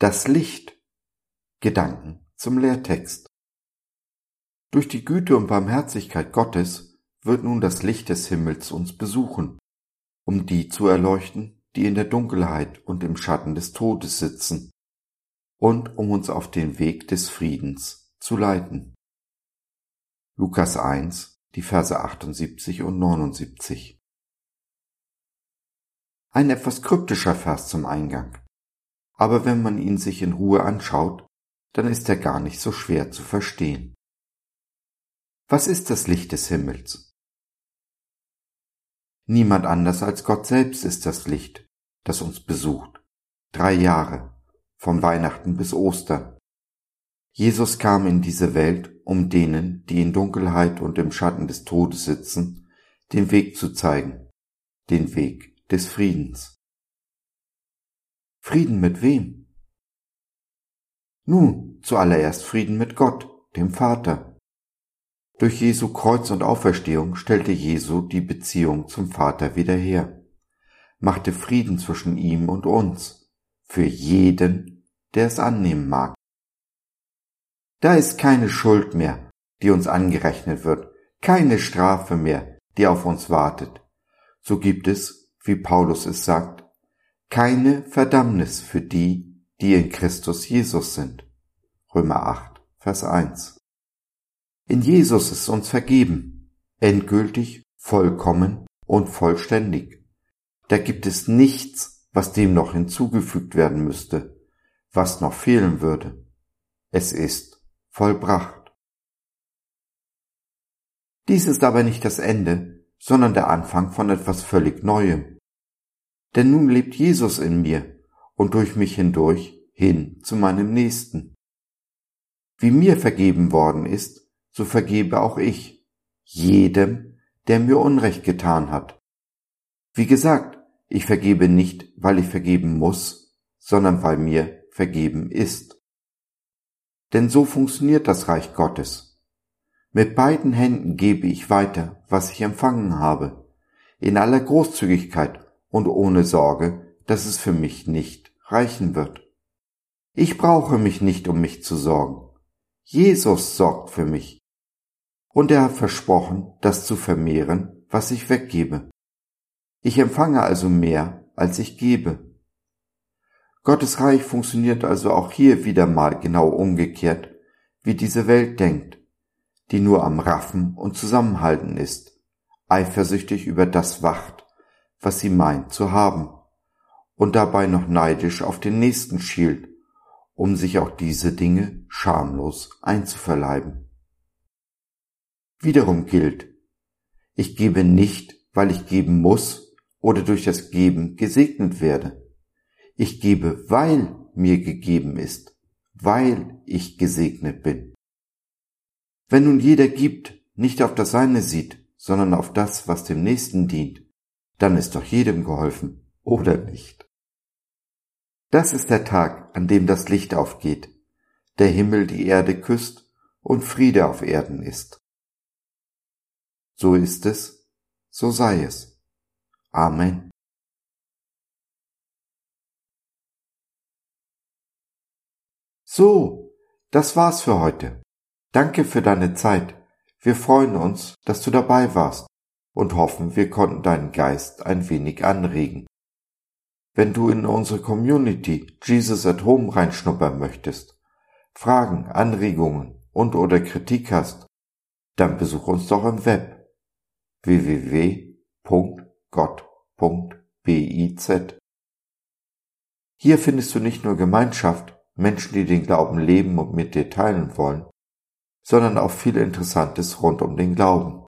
Das Licht. Gedanken zum Lehrtext. Durch die Güte und Barmherzigkeit Gottes wird nun das Licht des Himmels uns besuchen, um die zu erleuchten, die in der Dunkelheit und im Schatten des Todes sitzen, und um uns auf den Weg des Friedens zu leiten. Lukas 1, die Verse 78 und 79. Ein etwas kryptischer Vers zum Eingang aber wenn man ihn sich in Ruhe anschaut, dann ist er gar nicht so schwer zu verstehen. Was ist das Licht des Himmels? Niemand anders als Gott selbst ist das Licht, das uns besucht. Drei Jahre, von Weihnachten bis Ostern. Jesus kam in diese Welt, um denen, die in Dunkelheit und im Schatten des Todes sitzen, den Weg zu zeigen, den Weg des Friedens. Frieden mit wem? Nun, zuallererst Frieden mit Gott, dem Vater. Durch Jesu Kreuz und Auferstehung stellte Jesu die Beziehung zum Vater wieder her, machte Frieden zwischen ihm und uns, für jeden, der es annehmen mag. Da ist keine Schuld mehr, die uns angerechnet wird, keine Strafe mehr, die auf uns wartet. So gibt es, wie Paulus es sagt, keine Verdammnis für die, die in Christus Jesus sind. Römer 8, Vers 1. In Jesus ist uns vergeben, endgültig, vollkommen und vollständig. Da gibt es nichts, was dem noch hinzugefügt werden müsste, was noch fehlen würde. Es ist vollbracht. Dies ist aber nicht das Ende, sondern der Anfang von etwas völlig Neuem denn nun lebt Jesus in mir und durch mich hindurch hin zu meinem Nächsten. Wie mir vergeben worden ist, so vergebe auch ich jedem, der mir Unrecht getan hat. Wie gesagt, ich vergebe nicht, weil ich vergeben muss, sondern weil mir vergeben ist. Denn so funktioniert das Reich Gottes. Mit beiden Händen gebe ich weiter, was ich empfangen habe, in aller Großzügigkeit und ohne Sorge, dass es für mich nicht reichen wird. Ich brauche mich nicht um mich zu sorgen. Jesus sorgt für mich. Und er hat versprochen, das zu vermehren, was ich weggebe. Ich empfange also mehr, als ich gebe. Gottes Reich funktioniert also auch hier wieder mal genau umgekehrt, wie diese Welt denkt, die nur am Raffen und Zusammenhalten ist, eifersüchtig über das wacht, was sie meint zu haben, und dabei noch neidisch auf den Nächsten schielt, um sich auch diese Dinge schamlos einzuverleiben. Wiederum gilt, ich gebe nicht, weil ich geben muss oder durch das Geben gesegnet werde. Ich gebe, weil mir gegeben ist, weil ich gesegnet bin. Wenn nun jeder gibt, nicht auf das Seine sieht, sondern auf das, was dem Nächsten dient, dann ist doch jedem geholfen, oder nicht? Das ist der Tag, an dem das Licht aufgeht, der Himmel die Erde küsst und Friede auf Erden ist. So ist es, so sei es. Amen. So, das war's für heute. Danke für deine Zeit. Wir freuen uns, dass du dabei warst und hoffen, wir konnten deinen Geist ein wenig anregen. Wenn du in unsere Community Jesus at Home reinschnuppern möchtest, Fragen, Anregungen und oder Kritik hast, dann besuch uns doch im Web www.gott.biz. Hier findest du nicht nur Gemeinschaft, Menschen, die den Glauben leben und mit dir teilen wollen, sondern auch viel Interessantes rund um den Glauben.